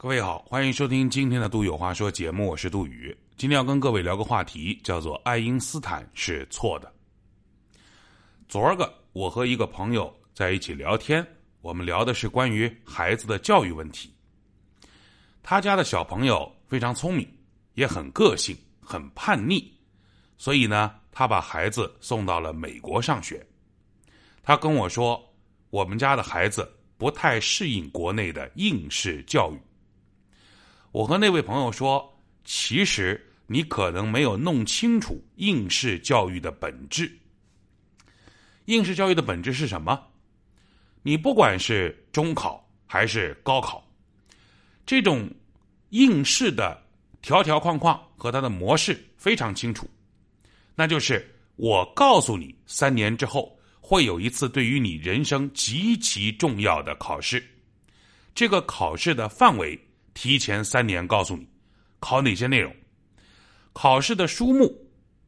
各位好，欢迎收听今天的《杜有话说》节目，我是杜宇。今天要跟各位聊个话题，叫做“爱因斯坦是错的”。昨儿个，我和一个朋友在一起聊天，我们聊的是关于孩子的教育问题。他家的小朋友非常聪明，也很个性，很叛逆，所以呢，他把孩子送到了美国上学。他跟我说，我们家的孩子不太适应国内的应试教育。我和那位朋友说，其实你可能没有弄清楚应试教育的本质。应试教育的本质是什么？你不管是中考还是高考，这种应试的条条框框和它的模式非常清楚，那就是我告诉你，三年之后会有一次对于你人生极其重要的考试，这个考试的范围。提前三年告诉你，考哪些内容，考试的书目，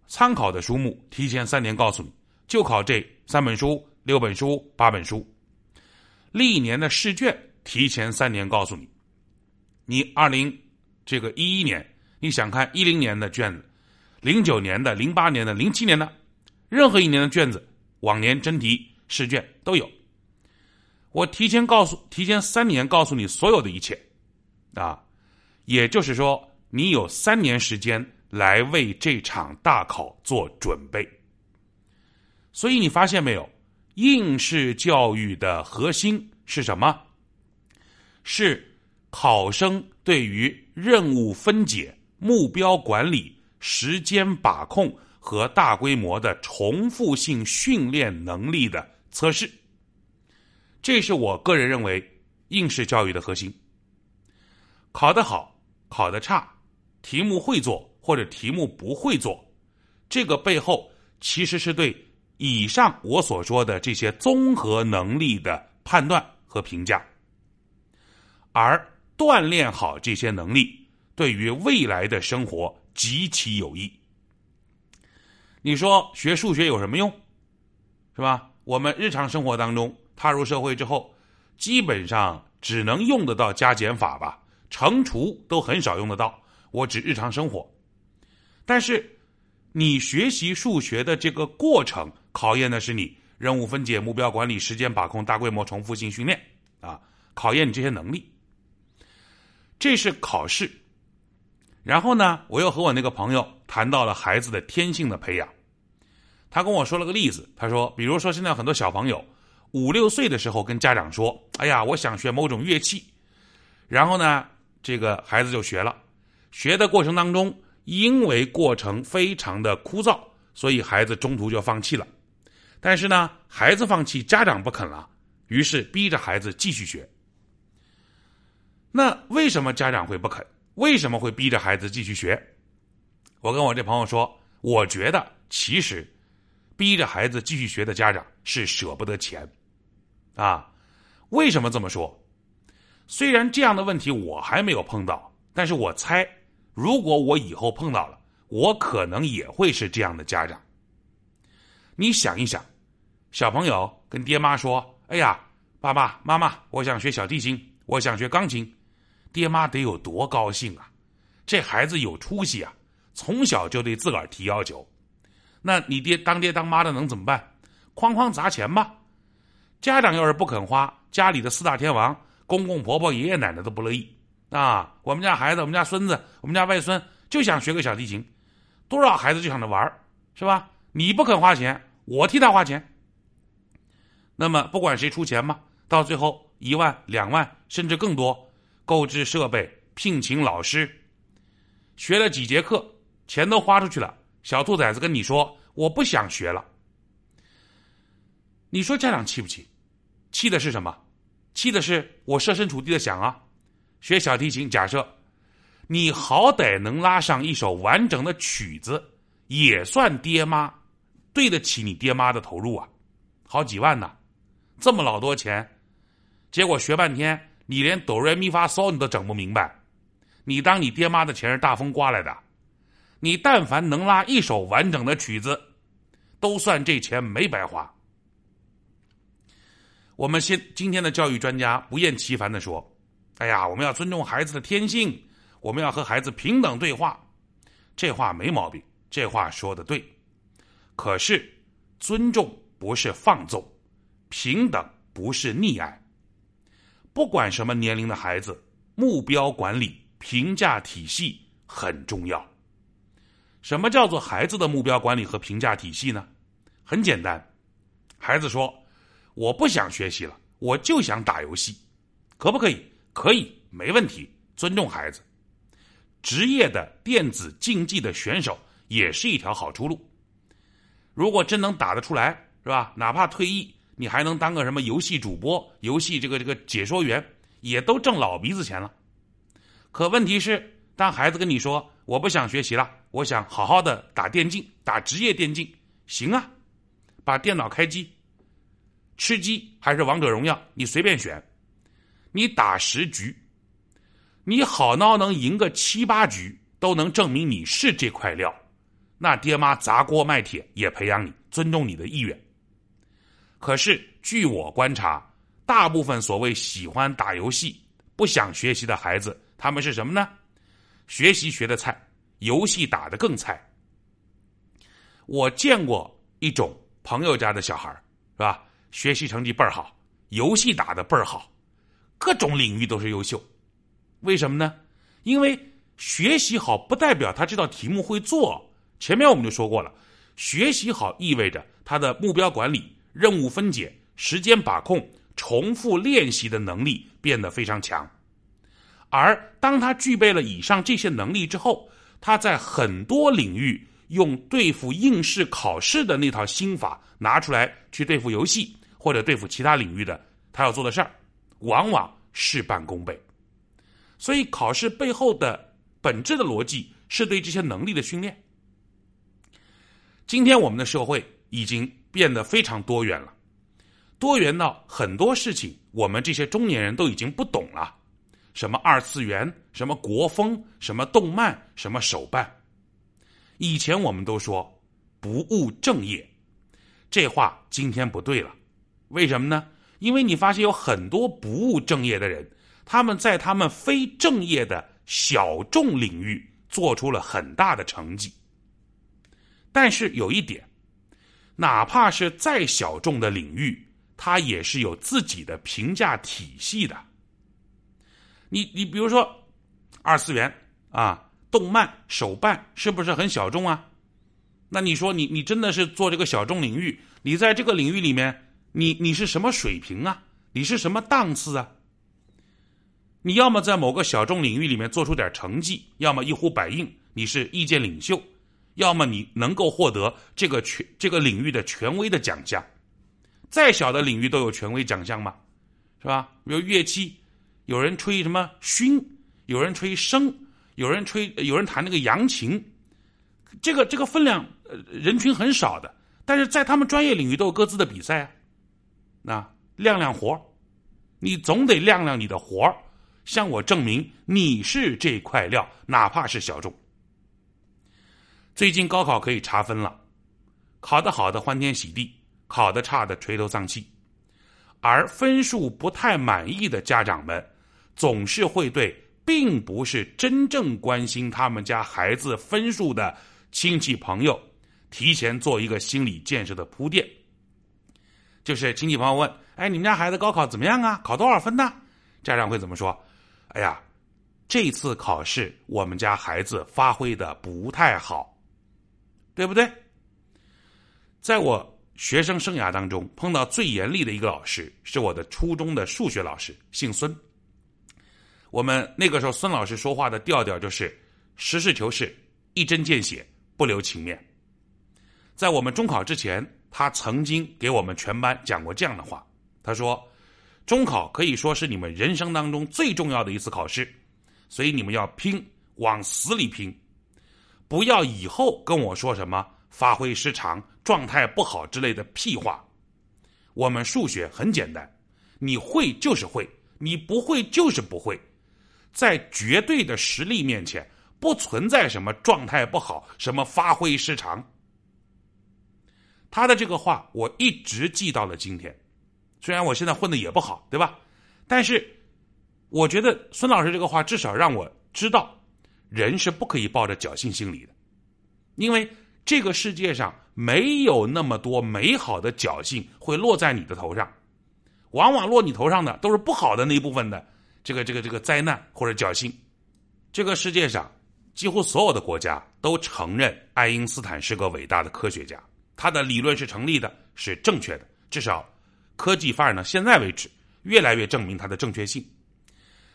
参考的书目，提前三年告诉你，就考这三本书、六本书、八本书。历年的试卷，提前三年告诉你，你二零这个一一年，你想看一零年的卷子，零九年的、零八年的、零七年的，任何一年的卷子，往年真题试卷都有。我提前告诉，提前三年告诉你所有的一切。啊，也就是说，你有三年时间来为这场大考做准备。所以你发现没有，应试教育的核心是什么？是考生对于任务分解、目标管理、时间把控和大规模的重复性训练能力的测试。这是我个人认为应试教育的核心。考得好，考得差，题目会做或者题目不会做，这个背后其实是对以上我所说的这些综合能力的判断和评价。而锻炼好这些能力，对于未来的生活极其有益。你说学数学有什么用？是吧？我们日常生活当中，踏入社会之后，基本上只能用得到加减法吧。乘除都很少用得到，我指日常生活。但是，你学习数学的这个过程，考验的是你任务分解、目标管理、时间把控、大规模重复性训练啊，考验你这些能力。这是考试。然后呢，我又和我那个朋友谈到了孩子的天性的培养。他跟我说了个例子，他说，比如说现在很多小朋友五六岁的时候跟家长说：“哎呀，我想学某种乐器。”然后呢？这个孩子就学了，学的过程当中，因为过程非常的枯燥，所以孩子中途就放弃了。但是呢，孩子放弃，家长不肯了，于是逼着孩子继续学。那为什么家长会不肯？为什么会逼着孩子继续学？我跟我这朋友说，我觉得其实逼着孩子继续学的家长是舍不得钱啊。为什么这么说？虽然这样的问题我还没有碰到，但是我猜，如果我以后碰到了，我可能也会是这样的家长。你想一想，小朋友跟爹妈说：“哎呀，爸爸妈妈，我想学小提琴，我想学钢琴。”爹妈得有多高兴啊！这孩子有出息啊，从小就对自个儿提要求。那你爹当爹当妈的能怎么办？哐哐砸钱吧。家长要是不肯花，家里的四大天王。公公婆婆、爷爷奶奶都不乐意啊！我们家孩子、我们家孙子、我们家外孙就想学个小提琴，多少孩子就想着玩是吧？你不肯花钱，我替他花钱。那么不管谁出钱嘛，到最后一万、两万甚至更多，购置设备、聘请老师，学了几节课，钱都花出去了。小兔崽子跟你说：“我不想学了。”你说家长气不气？气的是什么？气的是我设身处地的想啊，学小提琴，假设你好歹能拉上一首完整的曲子，也算爹妈对得起你爹妈的投入啊，好几万呢，这么老多钱，结果学半天你连哆来咪发嗦你都整不明白，你当你爹妈的钱是大风刮来的？你但凡能拉一首完整的曲子，都算这钱没白花。我们现今天的教育专家不厌其烦的说：“哎呀，我们要尊重孩子的天性，我们要和孩子平等对话。这话没毛病，这话说的对。可是，尊重不是放纵，平等不是溺爱。不管什么年龄的孩子，目标管理、评价体系很重要。什么叫做孩子的目标管理和评价体系呢？很简单，孩子说：“我不想学习了，我就想打游戏，可不可以？可以，没问题，尊重孩子。职业的电子竞技的选手也是一条好出路。如果真能打得出来，是吧？哪怕退役，你还能当个什么游戏主播、游戏这个这个解说员，也都挣老鼻子钱了。可问题是，当孩子跟你说：“我不想学习了。”我想好好的打电竞，打职业电竞，行啊，把电脑开机，吃鸡还是王者荣耀，你随便选。你打十局，你好孬能赢个七八局，都能证明你是这块料。那爹妈砸锅卖铁也培养你，尊重你的意愿。可是据我观察，大部分所谓喜欢打游戏、不想学习的孩子，他们是什么呢？学习学的菜。游戏打的更菜。我见过一种朋友家的小孩是吧？学习成绩倍儿好，游戏打得倍儿好，各种领域都是优秀。为什么呢？因为学习好不代表他这道题目会做。前面我们就说过了，学习好意味着他的目标管理、任务分解、时间把控、重复练习的能力变得非常强。而当他具备了以上这些能力之后，他在很多领域用对付应试考试的那套心法拿出来去对付游戏或者对付其他领域的他要做的事儿，往往事半功倍。所以考试背后的本质的逻辑是对这些能力的训练。今天我们的社会已经变得非常多元了，多元到很多事情我们这些中年人都已经不懂了。什么二次元，什么国风，什么动漫，什么手办？以前我们都说不务正业，这话今天不对了。为什么呢？因为你发现有很多不务正业的人，他们在他们非正业的小众领域做出了很大的成绩。但是有一点，哪怕是再小众的领域，它也是有自己的评价体系的。你你比如说，二次元啊，动漫手办是不是很小众啊？那你说你你真的是做这个小众领域？你在这个领域里面，你你是什么水平啊？你是什么档次啊？你要么在某个小众领域里面做出点成绩，要么一呼百应，你是意见领袖，要么你能够获得这个权这个领域的权威的奖项。再小的领域都有权威奖项嘛，是吧？比如乐器。有人吹什么埙，有人吹笙，有人吹，有人弹那个扬琴，这个这个分量，呃，人群很少的，但是在他们专业领域都有各自的比赛啊。那亮亮活你总得亮亮你的活向我证明你是这块料，哪怕是小众。最近高考可以查分了，考得好的欢天喜地，考得差的垂头丧气，而分数不太满意的家长们。总是会对并不是真正关心他们家孩子分数的亲戚朋友，提前做一个心理建设的铺垫。就是亲戚朋友问：“哎，你们家孩子高考怎么样啊？考多少分呢？”家长会怎么说？“哎呀，这次考试我们家孩子发挥的不太好，对不对？”在我学生生涯当中，碰到最严厉的一个老师是我的初中的数学老师，姓孙。我们那个时候，孙老师说话的调调就是实事求是、一针见血、不留情面。在我们中考之前，他曾经给我们全班讲过这样的话：“他说，中考可以说是你们人生当中最重要的一次考试，所以你们要拼，往死里拼，不要以后跟我说什么发挥失常、状态不好之类的屁话。我们数学很简单，你会就是会，你不会就是不会。”在绝对的实力面前，不存在什么状态不好，什么发挥失常。他的这个话我一直记到了今天，虽然我现在混的也不好，对吧？但是我觉得孙老师这个话至少让我知道，人是不可以抱着侥幸心理的，因为这个世界上没有那么多美好的侥幸会落在你的头上，往往落你头上的都是不好的那一部分的这个这个这个灾难或者侥幸。这个世界上几乎所有的国家都承认爱因斯坦是个伟大的科学家，他的理论是成立的，是正确的，至少科技发展到现在为止，越来越证明它的正确性。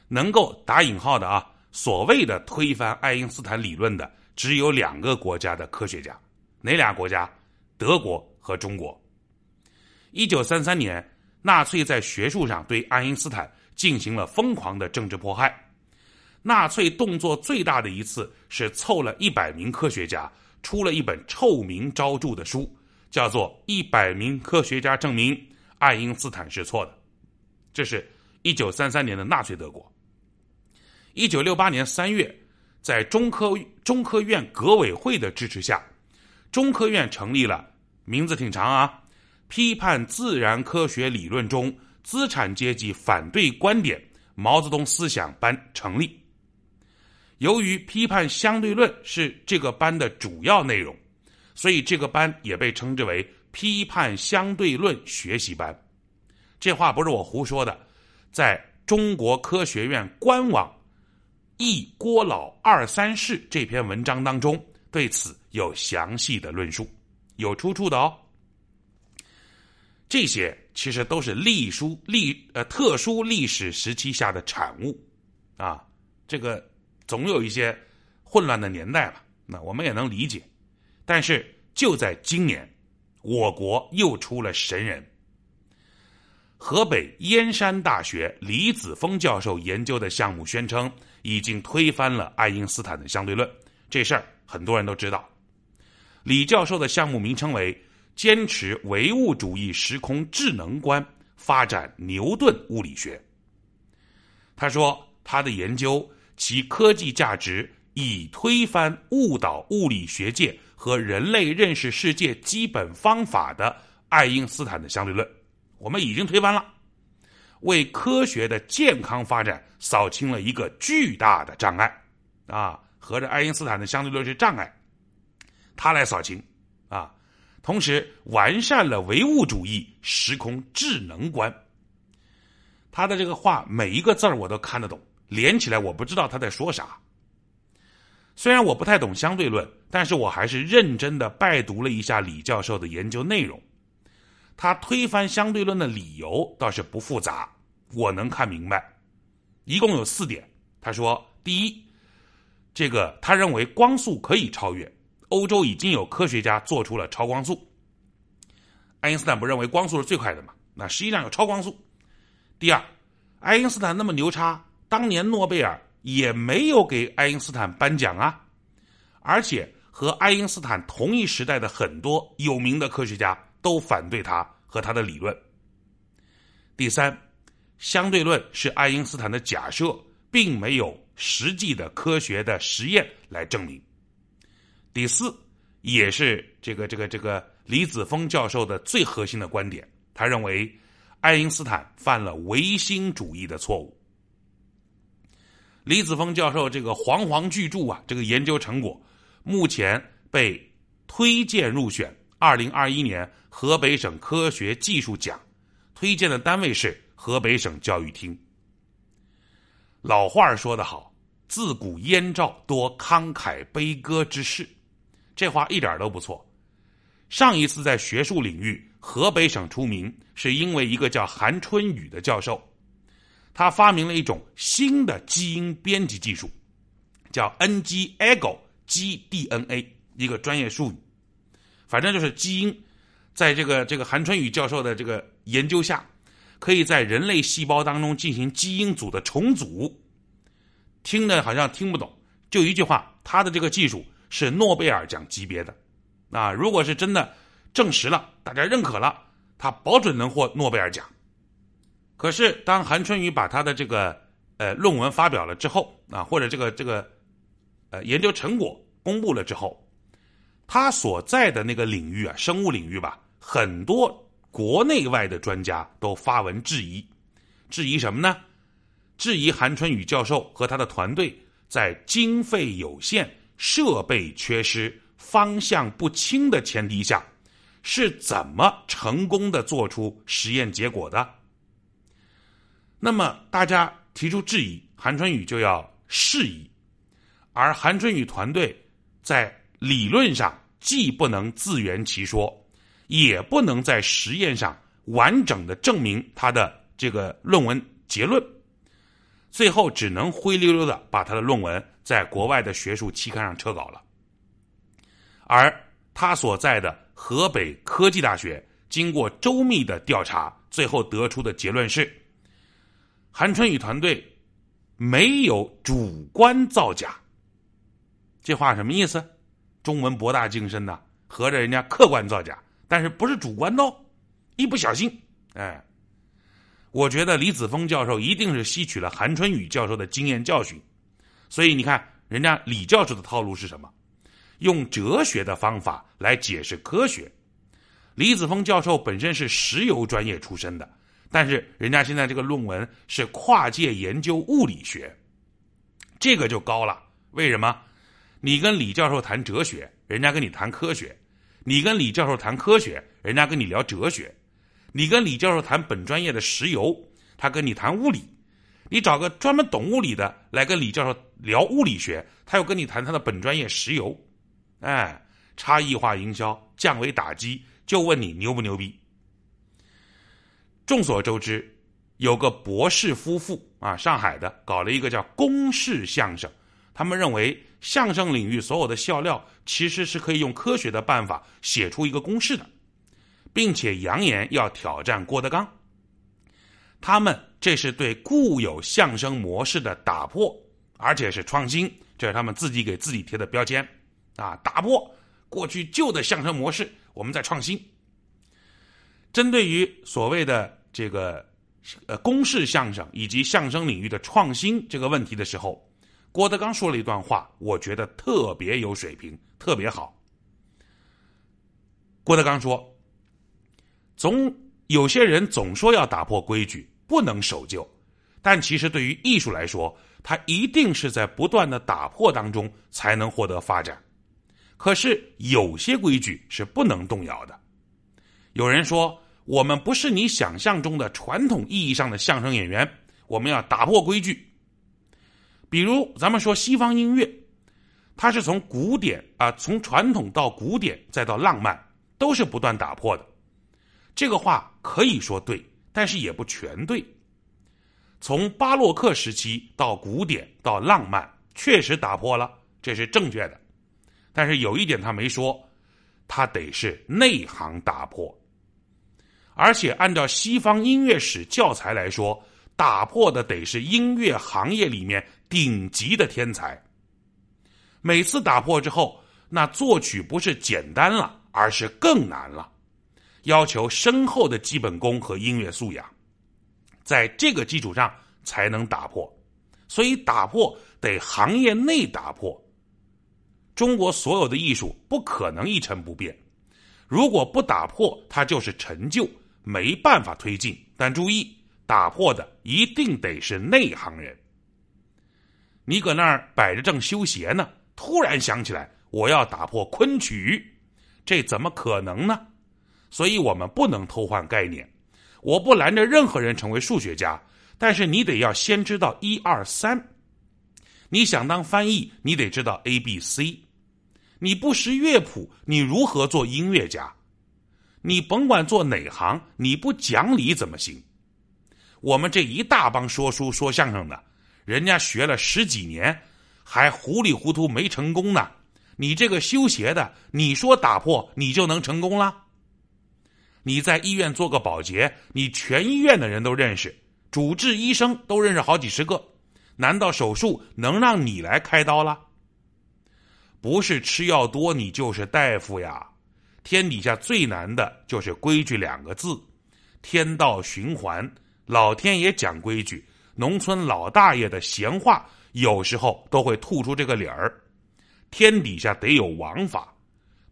能够打引号的啊，所谓的推翻爱因斯坦理论的，只有两个国家的科学家，哪俩国家？德国和中国。一九三三年，纳粹在学术上对爱因斯坦进行了疯狂的政治迫害。纳粹动作最大的一次是凑了一百名科学家，出了一本臭名昭著的书，叫做《一百名科学家证明爱因斯坦是错的》。这是一九三三年的纳粹德国。一九六八年三月，在中科中科院革委会的支持下，中科院成立了，名字挺长啊，批判自然科学理论中资产阶级反对观点毛泽东思想班成立。由于批判相对论是这个班的主要内容，所以这个班也被称之为批判相对论学习班。这话不是我胡说的，在中国科学院官网。《一郭老二三世》这篇文章当中，对此有详细的论述，有出处的哦。这些其实都是隶书历呃特殊历史时期下的产物啊，这个总有一些混乱的年代吧，那我们也能理解。但是就在今年，我国又出了神人。河北燕山大学李子峰教授研究的项目宣称，已经推翻了爱因斯坦的相对论。这事儿很多人都知道。李教授的项目名称为“坚持唯物主义时空智能观，发展牛顿物理学”。他说，他的研究其科技价值已推翻误导物理学界和人类认识世界基本方法的爱因斯坦的相对论。我们已经推翻了，为科学的健康发展扫清了一个巨大的障碍，啊，合着爱因斯坦的相对论是障碍，他来扫清，啊，同时完善了唯物主义时空智能观。他的这个话每一个字我都看得懂，连起来我不知道他在说啥。虽然我不太懂相对论，但是我还是认真的拜读了一下李教授的研究内容。他推翻相对论的理由倒是不复杂，我能看明白，一共有四点。他说：第一，这个他认为光速可以超越，欧洲已经有科学家做出了超光速。爱因斯坦不认为光速是最快的嘛？那实际上有超光速。第二，爱因斯坦那么牛叉，当年诺贝尔也没有给爱因斯坦颁奖啊，而且和爱因斯坦同一时代的很多有名的科学家。都反对他和他的理论。第三，相对论是爱因斯坦的假设，并没有实际的科学的实验来证明。第四，也是这个这个这个李子峰教授的最核心的观点，他认为爱因斯坦犯了唯心主义的错误。李子峰教授这个煌煌巨著啊，这个研究成果目前被推荐入选。二零二一年河北省科学技术奖推荐的单位是河北省教育厅。老话说得好，自古燕赵多慷慨悲歌之士，这话一点都不错。上一次在学术领域河北省出名，是因为一个叫韩春雨的教授，他发明了一种新的基因编辑技术，叫 NG-AGO 基 DNA，一个专业术语。反正就是基因，在这个这个韩春雨教授的这个研究下，可以在人类细胞当中进行基因组的重组。听的好像听不懂，就一句话，他的这个技术是诺贝尔奖级别的。啊，如果是真的证实了，大家认可了，他保准能获诺贝尔奖。可是当韩春雨把他的这个呃论文发表了之后，啊，或者这个这个呃研究成果公布了之后。他所在的那个领域啊，生物领域吧，很多国内外的专家都发文质疑，质疑什么呢？质疑韩春雨教授和他的团队在经费有限、设备缺失、方向不清的前提下，是怎么成功的做出实验结果的。那么大家提出质疑，韩春雨就要释疑，而韩春雨团队在理论上既不能自圆其说，也不能在实验上完整的证明他的这个论文结论，最后只能灰溜溜的把他的论文在国外的学术期刊上撤稿了。而他所在的河北科技大学经过周密的调查，最后得出的结论是。韩春雨团队没有主观造假，这话什么意思？中文博大精深呐，合着人家客观造假，但是不是主观的哦。一不小心，哎，我觉得李子峰教授一定是吸取了韩春雨教授的经验教训，所以你看，人家李教授的套路是什么？用哲学的方法来解释科学。李子峰教授本身是石油专业出身的。但是人家现在这个论文是跨界研究物理学，这个就高了。为什么？你跟李教授谈哲学，人家跟你谈科学；你跟李教授谈科学，人家跟你聊哲学；你跟李教授谈本专业的石油，他跟你谈物理；你找个专门懂物理的来跟李教授聊物理学，他又跟你谈他的本专业石油。哎，差异化营销，降维打击，就问你牛不牛逼？众所周知，有个博士夫妇啊，上海的搞了一个叫公式相声。他们认为相声领域所有的笑料其实是可以用科学的办法写出一个公式的，并且扬言要挑战郭德纲。他们这是对固有相声模式的打破，而且是创新，这是他们自己给自己贴的标签啊！打破过去旧的相声模式，我们在创新。针对于所谓的这个呃公式相声以及相声领域的创新这个问题的时候，郭德纲说了一段话，我觉得特别有水平，特别好。郭德纲说：“总有些人总说要打破规矩，不能守旧，但其实对于艺术来说，它一定是在不断的打破当中才能获得发展。可是有些规矩是不能动摇的。”有人说。我们不是你想象中的传统意义上的相声演员，我们要打破规矩。比如，咱们说西方音乐，它是从古典啊，从传统到古典，再到浪漫，都是不断打破的。这个话可以说对，但是也不全对。从巴洛克时期到古典到浪漫，确实打破了，这是正确的。但是有一点他没说，他得是内行打破。而且按照西方音乐史教材来说，打破的得是音乐行业里面顶级的天才。每次打破之后，那作曲不是简单了，而是更难了，要求深厚的基本功和音乐素养，在这个基础上才能打破。所以打破得行业内打破。中国所有的艺术不可能一成不变，如果不打破，它就是陈旧。没办法推进，但注意，打破的一定得是内行人。你搁那儿摆着正修鞋呢，突然想起来我要打破昆曲，这怎么可能呢？所以我们不能偷换概念。我不拦着任何人成为数学家，但是你得要先知道一二三。你想当翻译，你得知道 A B C。你不识乐谱，你如何做音乐家？你甭管做哪行，你不讲理怎么行？我们这一大帮说书说相声的，人家学了十几年，还糊里糊涂没成功呢。你这个修鞋的，你说打破你就能成功了？你在医院做个保洁，你全医院的人都认识，主治医生都认识好几十个，难道手术能让你来开刀了？不是吃药多，你就是大夫呀。天底下最难的就是规矩两个字，天道循环，老天爷讲规矩，农村老大爷的闲话有时候都会吐出这个理儿。天底下得有王法，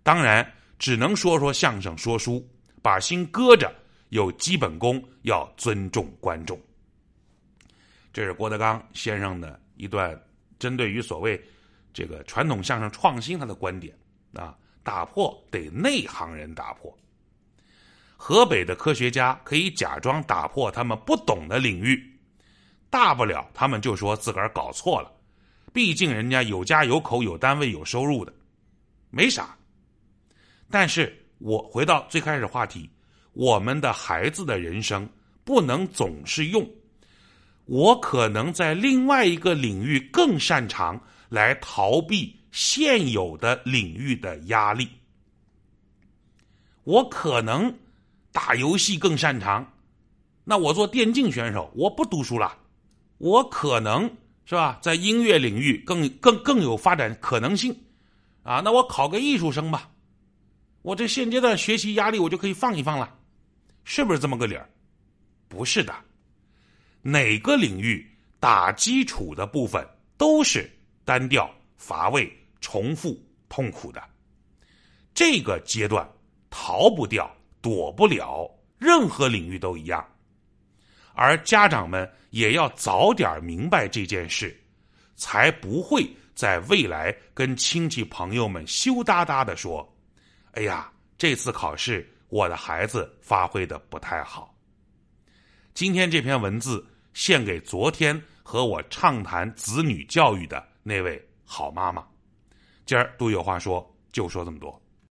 当然只能说说相声说书，把心搁着，有基本功，要尊重观众。这是郭德纲先生的一段针对于所谓这个传统相声创新他的观点啊，打破得内行人打破。河北的科学家可以假装打破他们不懂的领域，大不了他们就说自个儿搞错了，毕竟人家有家有口有单位有收入的，没啥。但是我回到最开始话题，我们的孩子的人生不能总是用我可能在另外一个领域更擅长来逃避现有的领域的压力，我可能。打游戏更擅长，那我做电竞选手，我不读书了，我可能是吧，在音乐领域更更更有发展可能性，啊，那我考个艺术生吧，我这现阶段学习压力我就可以放一放了，是不是这么个理儿？不是的，哪个领域打基础的部分都是单调、乏味、重复、痛苦的，这个阶段逃不掉。躲不了，任何领域都一样。而家长们也要早点明白这件事，才不会在未来跟亲戚朋友们羞答答的说：“哎呀，这次考试我的孩子发挥的不太好。”今天这篇文字献给昨天和我畅谈子女教育的那位好妈妈。今儿都有话说，就说这么多。